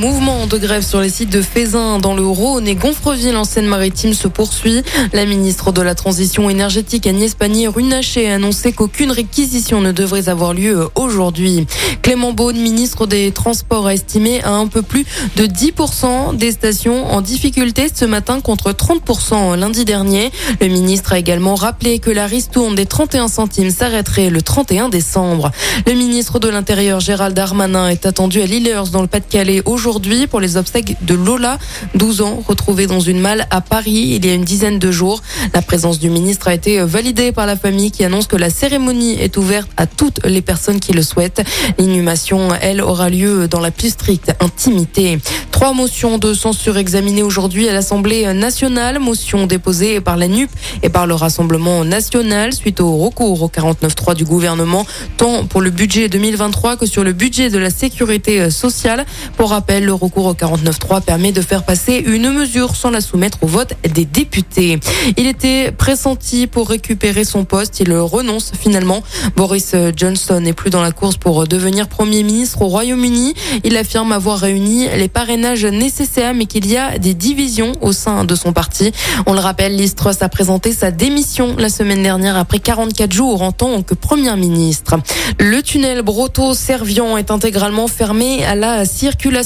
Mouvement de grève sur les sites de Fézin dans le Rhône et Gonfreville en Seine-Maritime se poursuit. La ministre de la Transition énergétique Agnès Pannier-Runacher a annoncé qu'aucune réquisition ne devrait avoir lieu aujourd'hui. Clément Beaune, ministre des Transports, a estimé à un peu plus de 10% des stations en difficulté ce matin contre 30% lundi dernier. Le ministre a également rappelé que la ristourne des 31 centimes s'arrêterait le 31 décembre. Le ministre de l'Intérieur Gérald Darmanin est attendu à Lillers dans le Pas-de-Calais aujourd'hui aujourd'hui pour les obsèques de Lola, 12 ans, retrouvée dans une malle à Paris il y a une dizaine de jours. La présence du ministre a été validée par la famille qui annonce que la cérémonie est ouverte à toutes les personnes qui le souhaitent. L'inhumation, elle, aura lieu dans la plus stricte intimité. Trois motions de censure examinées aujourd'hui à l'Assemblée nationale. Motion déposée par la NUP et par le Rassemblement national suite au recours au 49.3 du gouvernement, tant pour le budget 2023 que sur le budget de la sécurité sociale. Pour rappel, le recours au 49.3 permet de faire passer une mesure sans la soumettre au vote des députés. Il était pressenti pour récupérer son poste. Il renonce finalement. Boris Johnson n'est plus dans la course pour devenir Premier ministre au Royaume-Uni. Il affirme avoir réuni les parrainages nécessaires, mais qu'il y a des divisions au sein de son parti. On le rappelle, Liz Truss a présenté sa démission la semaine dernière après 44 jours en tant que Premier ministre. Le tunnel Broto-Servian est intégralement fermé à la circulation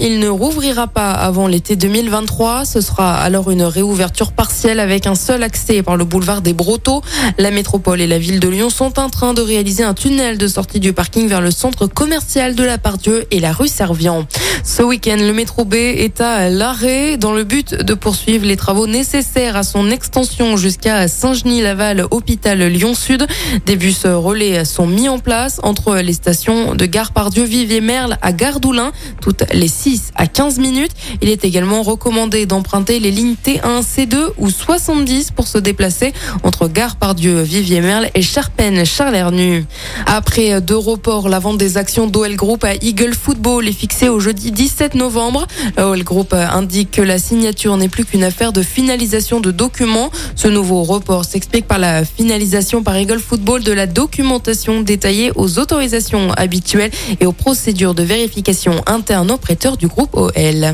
il ne rouvrira pas avant l'été 2023. Ce sera alors une réouverture partielle avec un seul accès par le boulevard des Brotteaux. La métropole et la ville de Lyon sont en train de réaliser un tunnel de sortie du parking vers le centre commercial de la Pardieu et la rue Servian. Ce week-end, le métro B est à l'arrêt dans le but de poursuivre les travaux nécessaires à son extension jusqu'à Saint-Genis-Laval, hôpital Lyon-Sud. Des bus relais sont mis en place entre les stations de Gare Pardieu, Vivier-Merle à Gare d'Oulin. Toutes les 6 à 15 minutes. Il est également recommandé d'emprunter les lignes T1, C2 ou 70 pour se déplacer entre Gare Pardieu, Vivier-Merle et Charpennes, Charlernu. Après deux reports, la vente des actions d'OL Group à Eagle Football est fixée au jeudi 17 novembre. OL Group indique que la signature n'est plus qu'une affaire de finalisation de documents. Ce nouveau report s'explique par la finalisation par Eagle Football de la documentation détaillée aux autorisations habituelles et aux procédures de vérification interne auprès du groupe OL.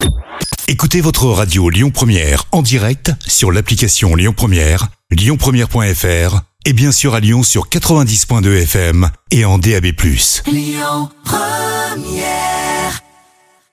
Écoutez votre radio Lyon Première en direct sur l'application Lyon Première, lyonpremière.fr et bien sûr à Lyon sur 90.2 FM et en DAB+. Lyon Première